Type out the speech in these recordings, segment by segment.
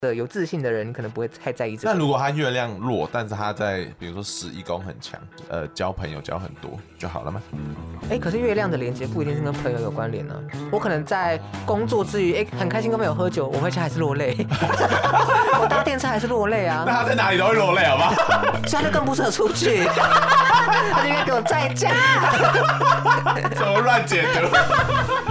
的有自信的人，你可能不会太在意这个。那如果他月亮弱，但是他在比如说十一宫很强，呃，交朋友交很多就好了吗？哎、欸，可是月亮的连接不一定是跟朋友有关联呢、啊。我可能在工作之余，哎、欸，很开心跟朋友喝酒，我回家还是落泪。我搭电车还是落泪啊。那他在哪里都会落泪，好不好？所以他就更不适合出去，他就应该给我在家。怎么乱解读？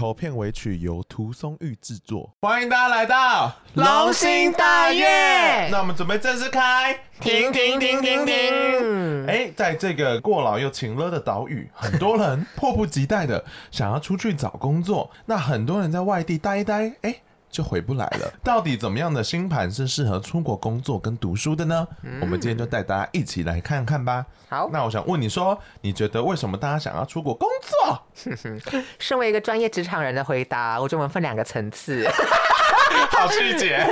头片尾曲由涂松玉制作，欢迎大家来到龙兴大悦。那我们准备正式开，停停停停停。哎，在这个过劳又晴了的岛屿，很多人迫不及待的想要出去找工作。那很多人在外地待一待，哎。就回不来了。到底怎么样的星盘是适合出国工作跟读书的呢？嗯、我们今天就带大家一起来看看吧。好，那我想问你说，你觉得为什么大家想要出国工作？身为一个专业职场人的回答，我觉得我们分两个层次。好细节。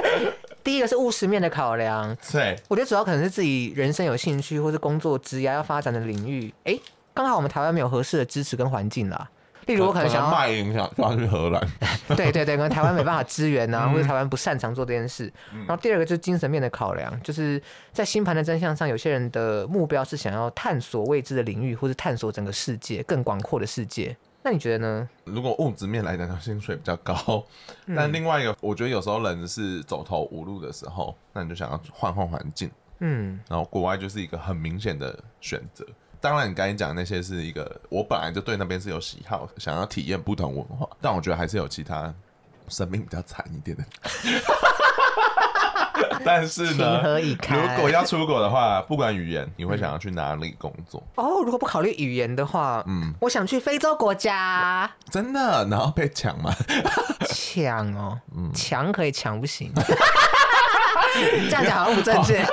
第一个是务实面的考量，对，我觉得主要可能是自己人生有兴趣或是工作职业要发展的领域。哎、欸，刚好我们台湾没有合适的支持跟环境啦。例如我可能想要卖影响，就要去荷兰。对对对，可能台湾没办法支援啊，或者台湾不擅长做这件事。然后第二个就是精神面的考量，就是在星盘的真相上，有些人的目标是想要探索未知的领域，或是探索整个世界更广阔的世界。那你觉得呢？如果物质面来讲，薪水比较高，但另外一个，我觉得有时候人是走投无路的时候，那你就想要换换环境。嗯，然后国外就是一个很明显的选择。当然，你刚才讲的那些是一个，我本来就对那边是有喜好，想要体验不同文化，但我觉得还是有其他生命比较惨一点的。但是呢，如果要出国的话，不管语言，你会想要去哪里工作？哦，如果不考虑语言的话，嗯，我想去非洲国家。真的？然后被抢吗？抢哦，抢可以抢不行。这样讲好像不正确。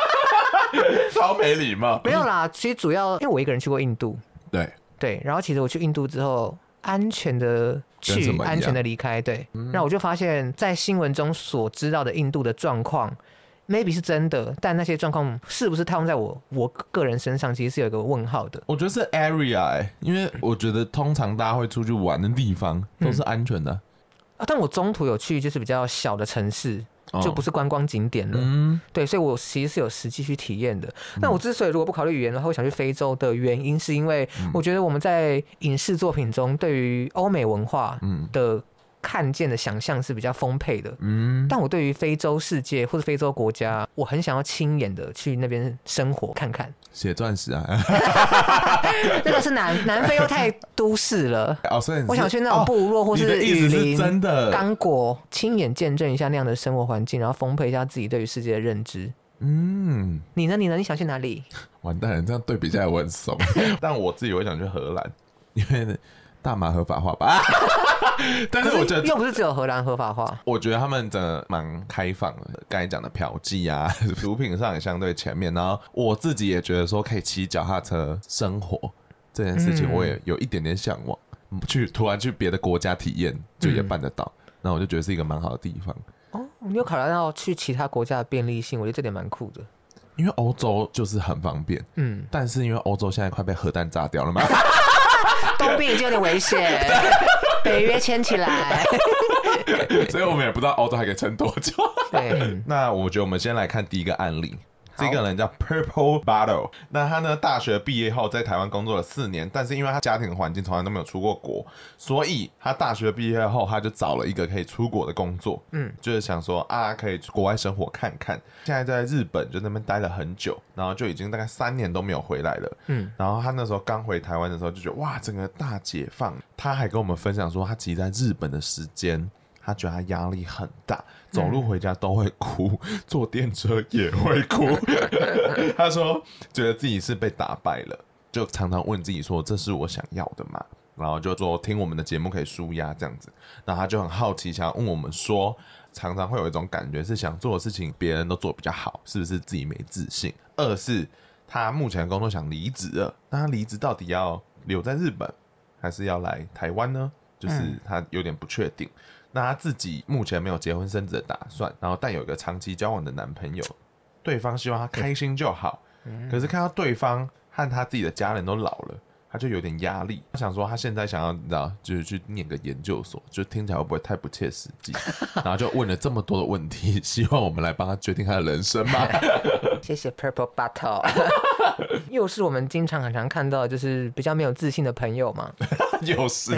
超没礼貌。没有啦，其实主要因为我一个人去过印度。对对，然后其实我去印度之后，安全的去，安全的离开。对，那、嗯、我就发现，在新闻中所知道的印度的状况，maybe 是真的，但那些状况是不是套用在我我个人身上，其实是有一个问号的。我觉得是 area，、欸、因为我觉得通常大家会出去玩的地方都是安全的、嗯、啊。但我中途有去就是比较小的城市。就不是观光景点了，嗯，对，所以我其实是有实际去体验的。那我之所以如果不考虑语言的话，我想去非洲的原因，是因为我觉得我们在影视作品中对于欧美文化的看见的想象是比较丰沛的，嗯，但我对于非洲世界或者非洲国家，我很想要亲眼的去那边生活看看。写钻石啊，那个是南南非又太都市了 哦，所以我想去那种部落或是雨林、真的刚果，亲眼见证一下那样的生活环境，然后丰沛一下自己对于世界的认知。嗯，你呢？你呢？你想去哪里？完蛋了，这样对比起来我很怂，但我自己会想去荷兰，因为。大麻合法化吧，但是我觉得又不是只有荷兰合法化。我觉得他们真的蛮开放的，刚才讲的嫖妓啊，毒品上也相对前面。然后我自己也觉得说，可以骑脚踏车生活这件事情，我也有一点点向往。去突然去别的国家体验，就也办得到。那我就觉得是一个蛮好的地方。哦，你有考虑到去其他国家的便利性？我觉得这点蛮酷的。因为欧洲就是很方便，嗯，但是因为欧洲现在快被核弹炸掉了嘛。东边已经有点危险，北约牵起来，所以我们也不知道澳洲还可以撑多久。对，那我觉得我们先来看第一个案例，这个人叫 Purple Bottle，那他呢，大学毕业后在台湾工作了四年，但是因为他家庭环境从来都没有出过国，所以他大学毕业后他就找了一个可以出国的工作，嗯，就是想说啊，可以国外生活看看。现在在日本就那边待了很久，然后就已经大概三年都没有回来了，嗯，然后他那时候刚回台湾的时候就觉得哇，整个大解放。他还跟我们分享说，他其实在日本的时间。他觉得他压力很大，走路回家都会哭，坐电车也会哭。他说觉得自己是被打败了，就常常问自己说：“这是我想要的吗？”然后就说听我们的节目可以舒压这样子。然后他就很好奇，想要问我们说，常常会有一种感觉是想做的事情别人都做比较好，是不是自己没自信？二是他目前的工作想离职了，那他离职到底要留在日本，还是要来台湾呢？就是他有点不确定。那他自己目前没有结婚生子的打算，然后但有一个长期交往的男朋友，对方希望他开心就好，可是看到对方和他自己的家人都老了，他就有点压力。他想说他现在想要你知道，就是去念个研究所，就听起来会不会太不切实际？然后就问了这么多的问题，希望我们来帮他决定他的人生吧。谢谢 Purple Bottle，又是我们经常很常看到，就是比较没有自信的朋友嘛。又是，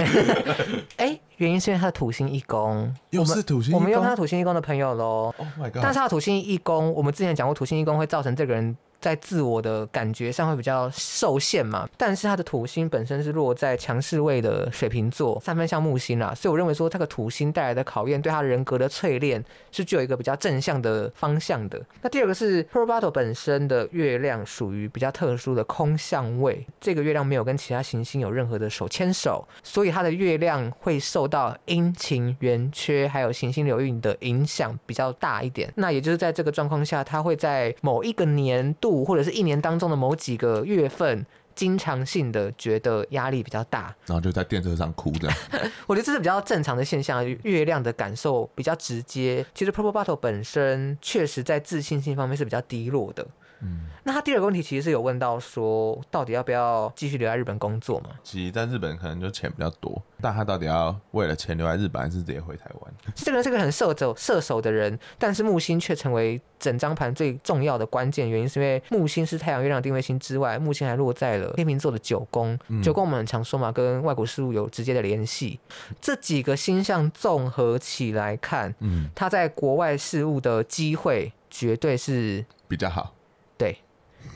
哎，原因是因为他的土星一宫，又是土星我们用他土星一宫的朋友喽。Oh my god！但是他的土星一宫，我们之前讲过，土星一宫会造成这个人。在自我的感觉上会比较受限嘛，但是他的土星本身是落在强势位的水瓶座，三分像木星啦，所以我认为说这个土星带来的考验，对他人格的淬炼是具有一个比较正向的方向的。那第二个是 Probato 本身的月亮属于比较特殊的空相位，这个月亮没有跟其他行星有任何的手牵手，所以它的月亮会受到阴晴圆缺还有行星流运的影响比较大一点。那也就是在这个状况下，他会在某一个年度。或者是一年当中的某几个月份，经常性的觉得压力比较大，然后就在电车上哭这样。我觉得这是比较正常的现象，月亮的感受比较直接。其实 Purple Bottle 本身确实在自信心方面是比较低落的。嗯，那他第二个问题其实是有问到说，到底要不要继续留在日本工作嘛？其实在日本可能就钱比较多，但他到底要为了钱留在日本，还是直接回台湾？这个人是个很射手射手的人，但是木星却成为整张盘最重要的关键原因，是因为木星是太阳、月亮定位星之外，木星还落在了天秤座的九宫。嗯、九宫我们很常说嘛，跟外国事务有直接的联系。这几个星象综合起来看，嗯，他在国外事务的机会绝对是比较好。对，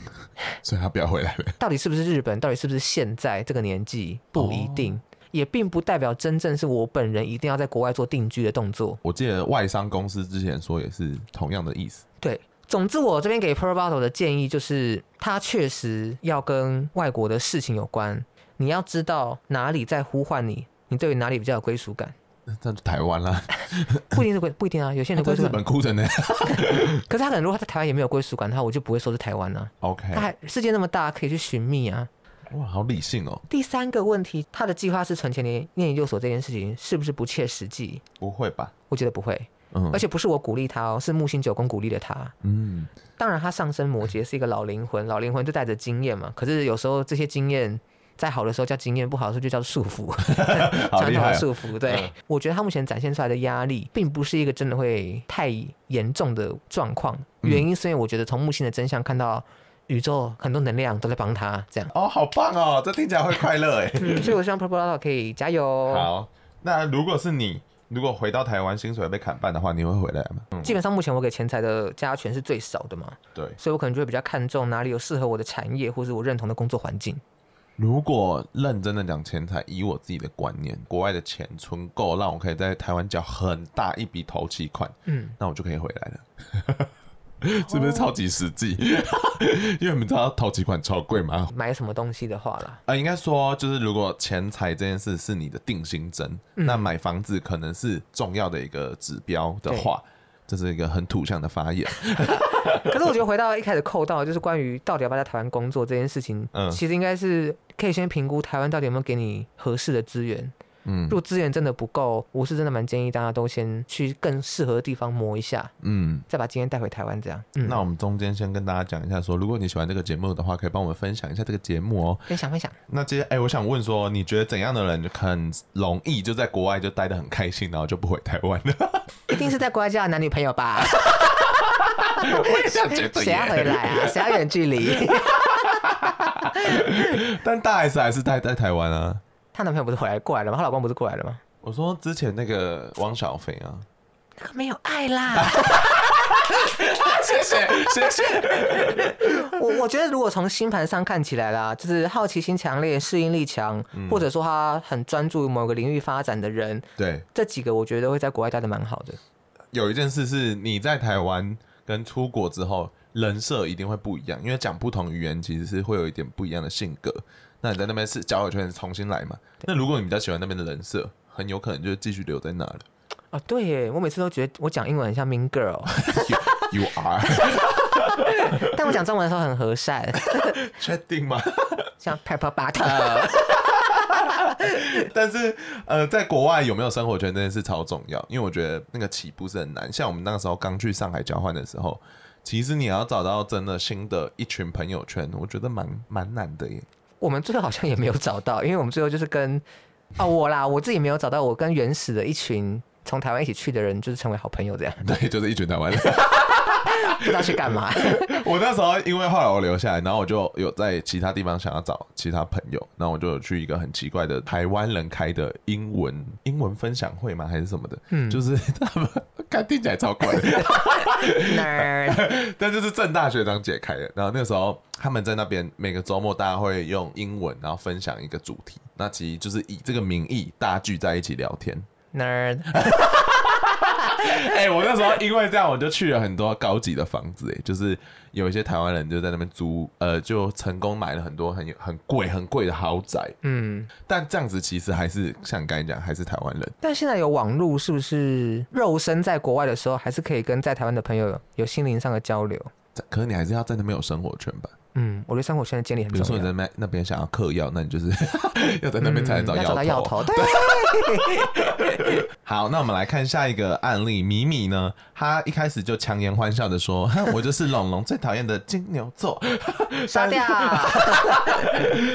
所以他不要回来了。到底是不是日本？到底是不是现在这个年纪？不一定，哦、也并不代表真正是我本人一定要在国外做定居的动作。我记得外商公司之前说也是同样的意思。对，总之我这边给 Purple Bottle 的建议就是，他确实要跟外国的事情有关。你要知道哪里在呼唤你，你对于哪里比较有归属感。在台湾啦，不一定是归，不一定啊。有些人在日本哭成那样，可是他可能如果他在台湾也没有归属感，他我就不会说是台湾呢。OK，他还世界那么大，可以去寻觅啊。哇，好理性哦。第三个问题，他的计划是存钱念念研究所这件事情是不是不切实际？不会吧？我觉得不会。嗯，而且不是我鼓励他哦，是木星九宫鼓励了他。嗯，当然他上升摩羯是一个老灵魂，老灵魂就带着经验嘛。可是有时候这些经验。在好的时候叫经验，不好的时候就叫束缚，传统的束缚。对，嗯、我觉得他目前展现出来的压力，并不是一个真的会太严重的状况。原因是因为我觉得从木星的真相看到宇宙很多能量都在帮他这样。哦，好棒哦，这听起来会快乐哎、嗯。所以我希望 Purple Bottle 可以加油。好，那如果是你，如果回到台湾薪水被砍半的话，你会回来吗？嗯、基本上目前我给钱财的加权是最少的嘛。对，所以我可能就会比较看重哪里有适合我的产业，或是我认同的工作环境。如果认真的讲钱财，以我自己的观念，国外的钱存够，让我可以在台湾缴很大一笔头期款，嗯，那我就可以回来了，是不是超级实际？因为你们知道头期款超贵嘛？买什么东西的话啦，啊、呃，应该说就是如果钱财这件事是你的定心针，嗯、那买房子可能是重要的一个指标的话。这是一个很土象的发言，可是我觉得回到一开始扣到，就是关于到底要不要在台湾工作这件事情，嗯，其实应该是可以先评估台湾到底有没有给你合适的资源。嗯，如果资源真的不够，我是真的蛮建议大家都先去更适合的地方磨一下，嗯，再把经验带回台湾这样。嗯，那我们中间先跟大家讲一下说，说如果你喜欢这个节目的话，可以帮我们分享一下这个节目哦。分享分享。那接下哎，我想问说，你觉得怎样的人很容易就在国外就待得很开心，然后就不回台湾了？一定是在国外交的男女朋友吧？我也这样觉得。谁要回来啊？谁要远距离？但大 S 还是待在台湾啊。她男朋友不是回来过来了吗？她老公不是过来了吗？我说之前那个汪小菲啊，那个没有爱啦。谢谢谢谢。我我觉得如果从星盘上看起来啦，就是好奇心强烈、适应力强，嗯、或者说他很专注于某个领域发展的人，对这几个我觉得会在国外待的蛮好的。有一件事是你在台湾跟出国之后，人设一定会不一样，因为讲不同语言其实是会有一点不一样的性格。那你在那边是交友圈重新来嘛？那如果你比较喜欢那边的人设，很有可能就继续留在那了。啊，对耶！我每次都觉得我讲英文很像 Mean Girl。You are。但我讲中文的时候很和善。确定吗？像 Pepper Butter。但是呃，在国外有没有生活圈这件事超重要，因为我觉得那个起步是很难。像我们那个时候刚去上海交换的时候，其实你要找到真的新的一群朋友圈，我觉得蛮蛮难的耶。我们最后好像也没有找到，因为我们最后就是跟啊我啦，我自己没有找到，我跟原始的一群。从台湾一起去的人，就是成为好朋友这样。对，就是一群台湾人，不知道去干嘛。我那时候因为后来我留下来，然后我就有在其他地方想要找其他朋友，然后我就有去一个很奇怪的台湾人开的英文英文分享会嘛？还是什么的？嗯，就是他们 看听起来超怪的。但就是正大学长姐开的。然后那个时候他们在那边每个周末大家会用英文，然后分享一个主题。那其实就是以这个名义大家聚在一起聊天。Nerd，哎、欸，我那时候因为这样，我就去了很多高级的房子，哎，就是有一些台湾人就在那边租，呃，就成功买了很多很很贵很贵的豪宅，嗯，但这样子其实还是像刚才讲，还是台湾人。但现在有网络，是不是肉身在国外的时候，还是可以跟在台湾的朋友有心灵上的交流？可是你还是要在那边有生活圈吧？嗯，我觉得生活圈的建立很重要。比如说你在那那边想要嗑药，那你就是 要在那边才能找药头。嗯、找到药头。对。好，那我们来看下一个案例。米米呢，他一开始就强颜欢笑的说：“ 我就是龙龙最讨厌的金牛座。”杀掉。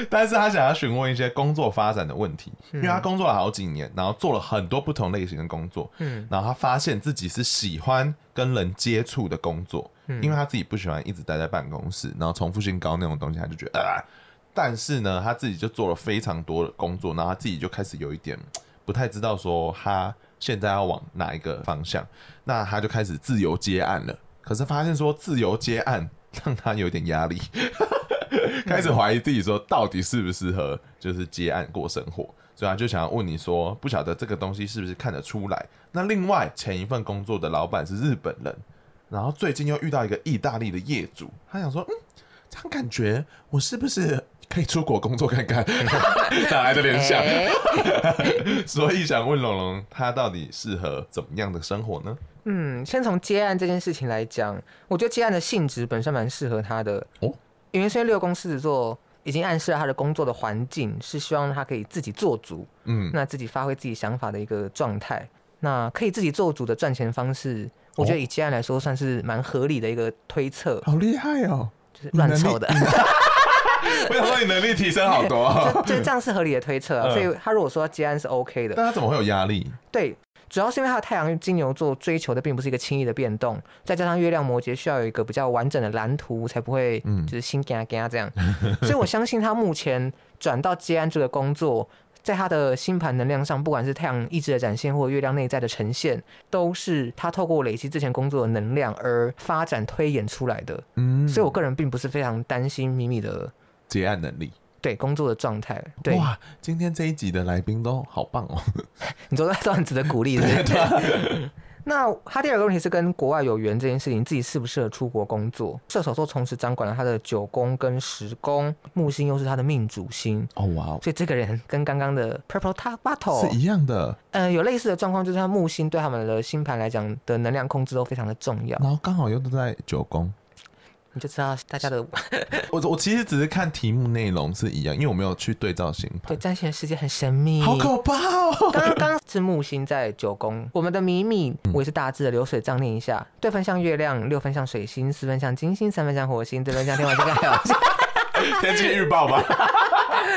但是他想要询问一些工作发展的问题，因为他工作了好几年，然后做了很多不同类型的工作。嗯。然后他发现自己是喜欢跟人接触的工作。因为他自己不喜欢一直待在办公室，然后重复性高那种东西，他就觉得啊。但是呢，他自己就做了非常多的工作，然后他自己就开始有一点不太知道说他现在要往哪一个方向。那他就开始自由接案了。可是发现说自由接案让他有点压力，开始怀疑自己说到底适不适合就是接案过生活。所以他就想要问你说，不晓得这个东西是不是看得出来？那另外前一份工作的老板是日本人。然后最近又遇到一个意大利的业主，他想说，嗯，这样感觉我是不是可以出国工作看看？哪来的联想？所以想问龙龙，他到底适合怎么样的生活呢？嗯，先从接案这件事情来讲，我觉得接案的性质本身蛮适合他的哦，因为现在六宫狮子座已经暗示了他的工作的环境是希望他可以自己做主，嗯，那自己发挥自己想法的一个状态，那可以自己做主的赚钱方式。我觉得以接案来说，算是蛮合理的一个推测。好厉害哦！就是乱凑的。我想说你能力提升好多，哦就，就这样是合理的推测，啊。所以他如果说接案是 OK 的，但他怎么会有压力？对，主要是因为他的太阳金牛座追求的并不是一个轻易的变动，再加上月亮摩羯需要有一个比较完整的蓝图，才不会就是心惊惊这样。所以我相信他目前转到接案这个工作。在他的星盘能量上，不管是太阳意志的展现，或月亮内在的呈现，都是他透过累积之前工作的能量而发展推演出来的。嗯，所以我个人并不是非常担心米米的结案能力，对工作的状态。对，哇，今天这一集的来宾都好棒哦！你说都很值得鼓励，对不对？那他第二个问题是跟国外有缘这件事情，自己适不适合出国工作？射手座同时掌管了他的九宫跟十宫，木星又是他的命主星。哦哇！所以这个人跟刚刚的 Purple Top Battle 是一样的。嗯、呃，有类似的状况，就是他木星对他们的星盘来讲的能量控制都非常的重要。然后刚好又都在九宫。你就知道大家的 我我其实只是看题目内容是一样，因为我没有去对照星盘。对，占星的世界很神秘，好可怕哦！刚刚是木星在九宫，我们的米米，我也是大致的流水账念一下：对分像月亮，六分像水星，四分像金星，三分像火星，对分像天王星，还有 天气预报吧。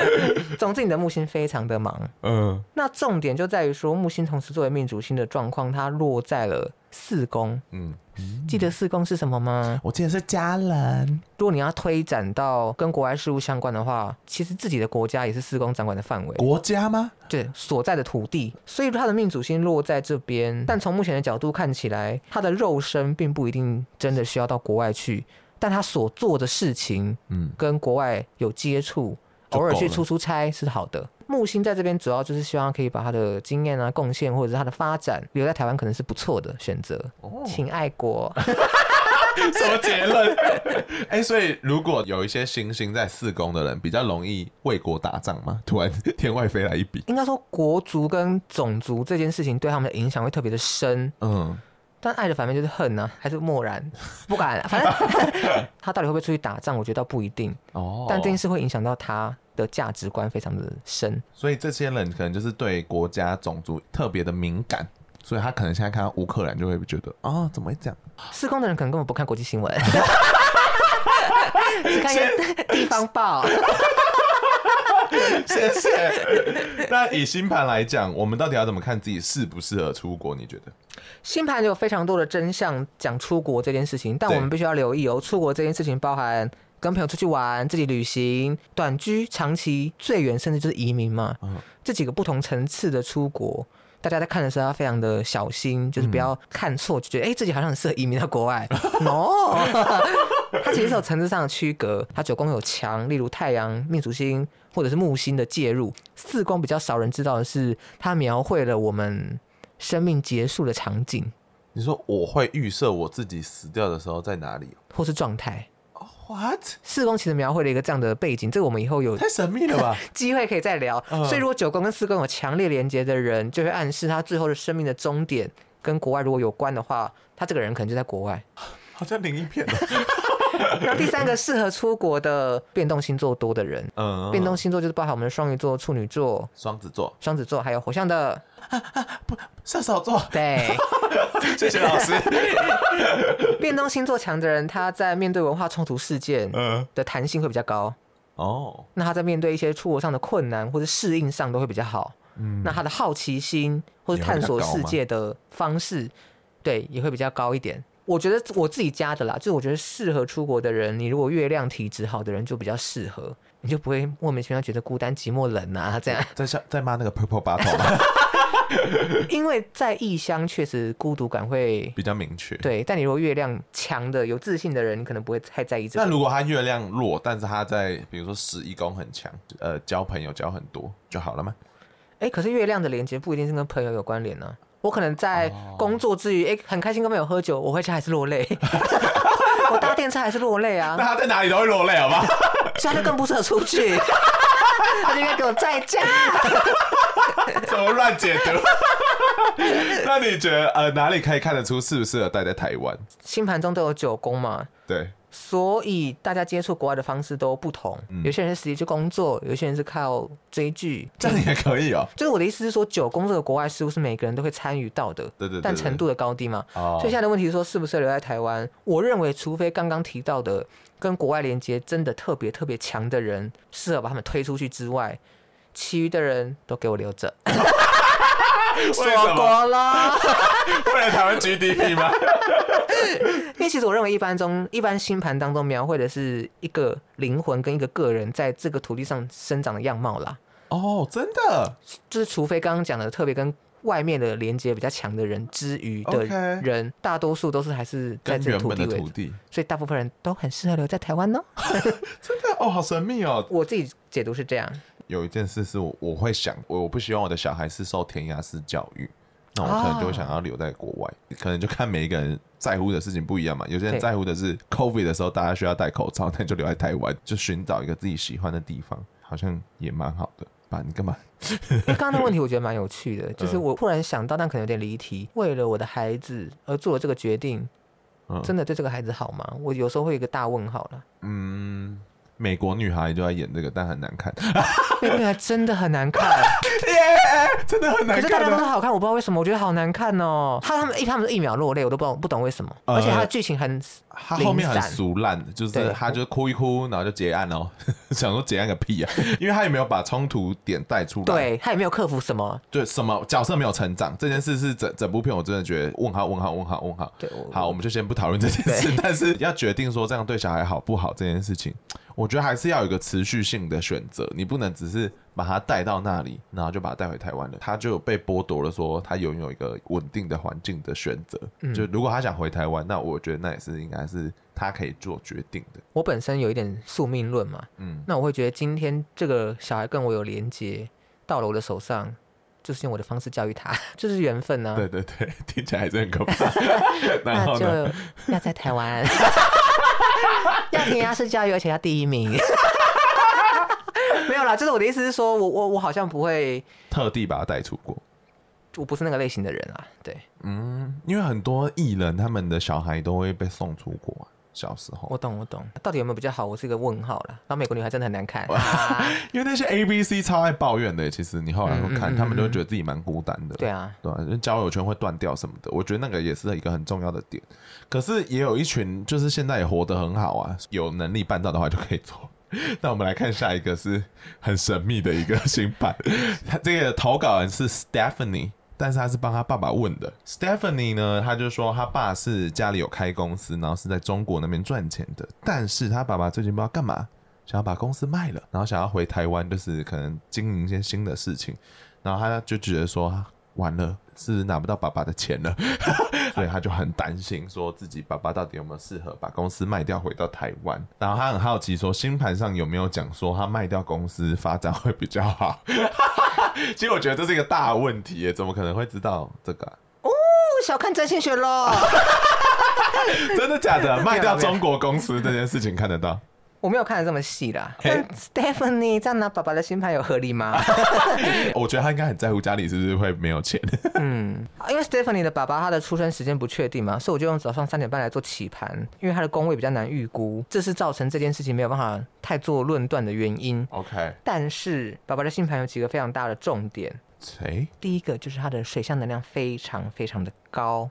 总之，你的木星非常的忙。嗯，那重点就在于说，木星同时作为命主星的状况，它落在了四宫。嗯，记得四宫是什么吗？我记得是家人。如果你要推展到跟国外事务相关的话，其实自己的国家也是四宫掌管的范围。国家吗？对，所在的土地。所以他的命主星落在这边，但从目前的角度看起来，他的肉身并不一定真的需要到国外去。但他所做的事情，嗯，跟国外有接触，偶尔去出出差是好的。木星在这边主要就是希望可以把他的经验啊、贡献或者是他的发展留在台湾，可能是不错的选择。哦，请爱国。什么结论？哎、欸，所以如果有一些星星在四宫的人，比较容易为国打仗吗？突然天外飞来一笔，应该说国族跟种族这件事情对他们的影响会特别的深。嗯。但爱的反面就是恨呢、啊，还是漠然 不敢、啊？反正 他到底会不会出去打仗，我觉得倒不一定。哦，但这件事会影响到他的价值观非常的深。所以这些人可能就是对国家种族特别的敏感，所以他可能现在看到乌克兰就会觉得啊、哦，怎么会这样？施工的人可能根本不看国际新闻，只看地方报。谢谢。那以星盘来讲，我们到底要怎么看自己适不适合出国？你觉得？星盘有非常多的真相讲出国这件事情，但我们必须要留意哦。出国这件事情包含跟朋友出去玩、自己旅行、短居、长期、最远甚至就是移民嘛。嗯，这几个不同层次的出国，大家在看的时候要非常的小心，就是不要看错，就觉得哎、欸、自己好像很适合移民到国外。No，它其实是有层次上的区隔。它九宫有强，例如太阳、命主星或者是木星的介入。四宫比较少人知道的是，它描绘了我们。生命结束的场景，你说我会预设我自己死掉的时候在哪里，或是状态？What？四宫其实描绘了一个这样的背景，这个我们以后有太神秘了吧？机会可以再聊。Uh. 所以如果九宫跟四宫有强烈连接的人，就会暗示他最后的生命的终点跟国外如果有关的话，他这个人可能就在国外。好像灵异片。然后第三个适合出国的变动星座多的人，嗯，变动星座就是包含我们的双鱼座、处女座、双子座、双子座，还有火象的。啊啊、不，射手座。对，谢谢老师。变动星座强的人，他在面对文化冲突事件的弹性会比较高。哦，那他在面对一些出国上的困难或者适应上都会比较好。嗯，那他的好奇心或者探索世界的方式，对，也会比较高一点。我觉得我自己加的啦，就是我觉得适合出国的人，你如果月亮体质好的人就比较适合，你就不会莫名其妙觉得孤单寂寞冷啊这样。在在在骂那个 purple bottle 因为在异乡确实孤独感会比较明确。对，但你如果月亮强的有自信的人，你可能不会太在意这个。那如果他月亮弱，但是他在比如说十一宫很强，呃，交朋友交很多就好了吗？哎、欸，可是月亮的连接不一定是跟朋友有关联呢。我可能在工作之余，哎、欸，很开心跟朋友喝酒，我回家还是落泪。我搭电车还是落泪啊。那他在哪里都会落泪，好不好？所以他就更不适合出去。他就应该给我在家。怎么乱解读？那你觉得呃哪里可以看得出适不适合待在台湾？星盘中都有九宫嘛？对。所以大家接触国外的方式都不同，嗯、有些人是实际去工作，有些人是靠追剧，这样也可以哦。就是我的意思是说，九宫这个国外事务是每个人都会参与到的，对对，对对，但程度的高低嘛。哦。所以现在的问题是说，适不适合留在台湾？我认为，除非刚刚提到的跟国外连接真的特别特别强的人，适合把他们推出去之外，其余的人都给我留着。锁国了，为了台湾 GDP 吗？因为其实我认为，一般中一般星盘当中描绘的是一个灵魂跟一个个人在这个土地上生长的样貌啦。哦，真的，就是除非刚刚讲的特别跟外面的连接比较强的人之余的人，Okay. 大多数都是还是在这个土地为主，所以大部分人都很适合留在台湾呢。真的哦，好神秘哦。我自己解读是这样。有一件事是我我会想，我我不希望我的小孩是受填鸭式教育，那我可能就会想要留在国外，啊、可能就看每一个人在乎的事情不一样嘛。有些人在乎的是 COVID 的时候大家需要戴口罩，那就留在台湾，就寻找一个自己喜欢的地方，好像也蛮好的吧？你干嘛？因为刚刚的问题我觉得蛮有趣的，就是我突然想到，但可能有点离题。为了我的孩子而做了这个决定，真的对这个孩子好吗？我有时候会有一个大问号了。嗯。美国女孩就在演这个，但很难看。美国女孩真的很难看，耶，真的很难看。可是大家都说好看，我不知道为什么，我觉得好难看哦。他他们一他们一秒落泪，我都不懂不懂为什么。而且他的剧情很，他后面很俗烂，就是他就哭一哭，然后就结案哦。想说结案个屁啊！因为他也没有把冲突点带出来，对他也没有克服什么，对什么角色没有成长，这件事是整整部片我真的觉得问号问号问号问号。对，好，我们就先不讨论这件事，但是 要决定说这样对小孩好不好这件事。事情，我觉得还是要有一个持续性的选择，你不能只是把他带到那里，然后就把他带回台湾了，他就被剥夺了说他拥有一个稳定的环境的选择。嗯，就如果他想回台湾，那我觉得那也是应该是他可以做决定的。我本身有一点宿命论嘛，嗯，那我会觉得今天这个小孩跟我有连接，到了我的手上，就是用我的方式教育他，就是缘分呢、啊。对对对，听起来还是很可怕。那就要在台湾。要填鸭式教育，而且要第一名。没有啦，就是我的意思是说，我我我好像不会特地把他带出国，我不是那个类型的人啊。对，嗯，因为很多艺人他们的小孩都会被送出国啊。小时候，我懂我懂，到底有没有比较好？我是一个问号了。然后美国女孩真的很难看，因为那些 A B C 超爱抱怨的。其实你后来会看，他们就会觉得自己蛮孤单的。对啊，对啊，交友圈会断掉什么的。我觉得那个也是一个很重要的点。可是也有一群，就是现在也活得很好啊，有能力办到的话就可以做。那我们来看下一个，是很神秘的一个新版。他这个投稿人是 Stephanie。但是他是帮他爸爸问的，Stephanie 呢，他就说他爸是家里有开公司，然后是在中国那边赚钱的。但是他爸爸最近不知道干嘛，想要把公司卖了，然后想要回台湾，就是可能经营一些新的事情。然后他就觉得说，完了，是拿不到爸爸的钱了，所以他就很担心，说自己爸爸到底有没有适合把公司卖掉回到台湾。然后他很好奇，说星盘上有没有讲说他卖掉公司发展会比较好。其实我觉得这是一个大问题耶，怎么可能会知道这个、啊？哦，小看占星学喽！真的假的？卖掉中国公司这件事情看得到？我没有看得这么细啦。但 Stephanie 这样拿爸爸的星盘有合理吗？我觉得他应该很在乎家里是不是会没有钱。嗯，因为 Stephanie 的爸爸他的出生时间不确定嘛，所以我就用早上三点半来做起盘，因为他的宫位比较难预估，这是造成这件事情没有办法太做论断的原因。OK，但是爸爸的星盘有几个非常大的重点。谁？第一个就是他的水象能量非常非常的高。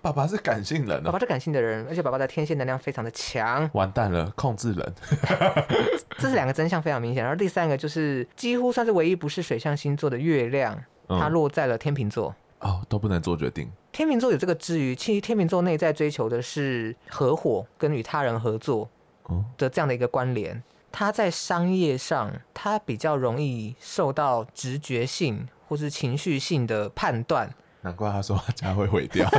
爸爸是感性人，爸爸是感性的人，而且爸爸的天蝎能量非常的强。完蛋了，控制人。这是两个真相非常明显。然后第三个就是几乎算是唯一不是水象星座的月亮，它落在了天秤座。哦，都不能做决定。天秤座有这个之余，其实天秤座内在追求的是合伙跟与他人合作的这样的一个关联。他在商业上，他比较容易受到直觉性或是情绪性的判断。难怪他说他家会毁掉，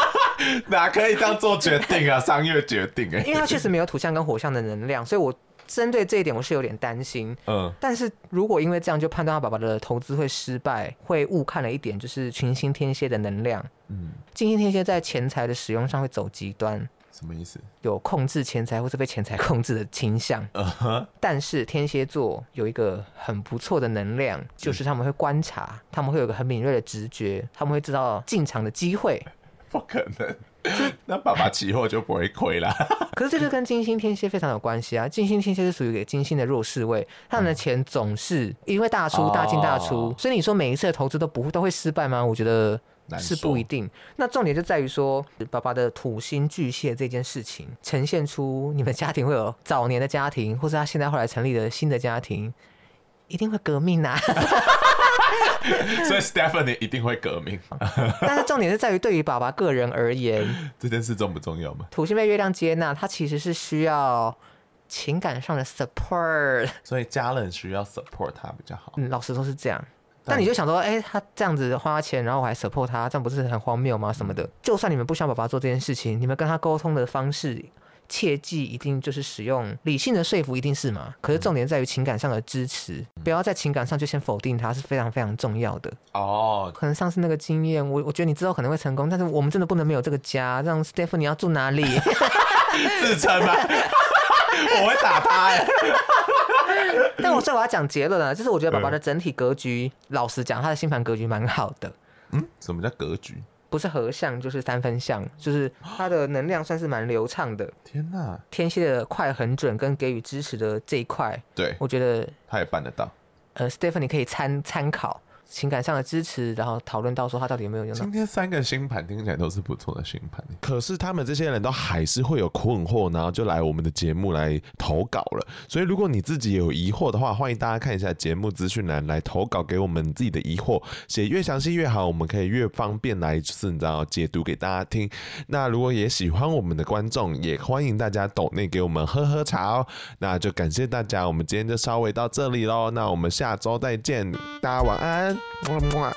哪可以这样做决定啊？商业决定哎，因为他确实没有土象跟火象的能量，所以我针对这一点我是有点担心。嗯，但是如果因为这样就判断他爸爸的投资会失败，会误看了一点，就是群星天蝎的能量。嗯，金星天蝎在钱财的使用上会走极端。什么意思？有控制钱财或是被钱财控制的倾向。Uh huh. 但是天蝎座有一个很不错的能量，就是他们会观察，嗯、他们会有个很敏锐的直觉，他们会知道进场的机会。不可能，那爸爸期货就不会亏了。可是这就跟金星天蝎非常有关系啊！金星天蝎是属于给金星的弱势位，他们的钱总是因为大出大进大出，所以你说每一次的投资都不会都会失败吗？我觉得。是不一定，那重点就在于说，爸爸的土星巨蟹这件事情，呈现出你们家庭会有早年的家庭，或是他现在后来成立的新的家庭，一定会革命呐、啊。所以 Stephanie 一定会革命。但是重点是在于，对于爸爸个人而言，这件事重不重要吗？土星被月亮接纳，他其实是需要情感上的 support，所以家人需要 support 他比较好。嗯，老实说是这样。但你就想说，哎、欸，他这样子花钱，然后我还 support 他，这样不是很荒谬吗？什么的？就算你们不想爸爸做这件事情，你们跟他沟通的方式，切记一定就是使用理性的说服，一定是嘛？可是重点在于情感上的支持，不要在情感上就先否定他，是非常非常重要的。哦，可能上次那个经验，我我觉得你之后可能会成功，但是我们真的不能没有这个家。让 Stephanie 你要住哪里？自称吗？我会打他哎。但我所以我要讲结论啊，就是我觉得爸爸的整体格局，老实讲，他的星盘格局蛮好的。嗯，什么叫格局？不是合相就是三分相，就是他的能量算是蛮流畅的。天哪！天蝎的快、很准跟给予支持的这一块，对，我觉得他也办得到。呃，Stephanie 可以参参考。情感上的支持，然后讨论到说他到底有没有用到。今天三个星盘听起来都是不错的星盘，可是他们这些人都还是会有困惑，然后就来我们的节目来投稿了。所以如果你自己有疑惑的话，欢迎大家看一下节目资讯栏来投稿给我们自己的疑惑，写越详细越好，我们可以越方便来就是你知道解读给大家听。那如果也喜欢我们的观众，也欢迎大家抖内给我们喝喝茶哦。那就感谢大家，我们今天就稍微到这里喽。那我们下周再见，大家晚安。么么啊！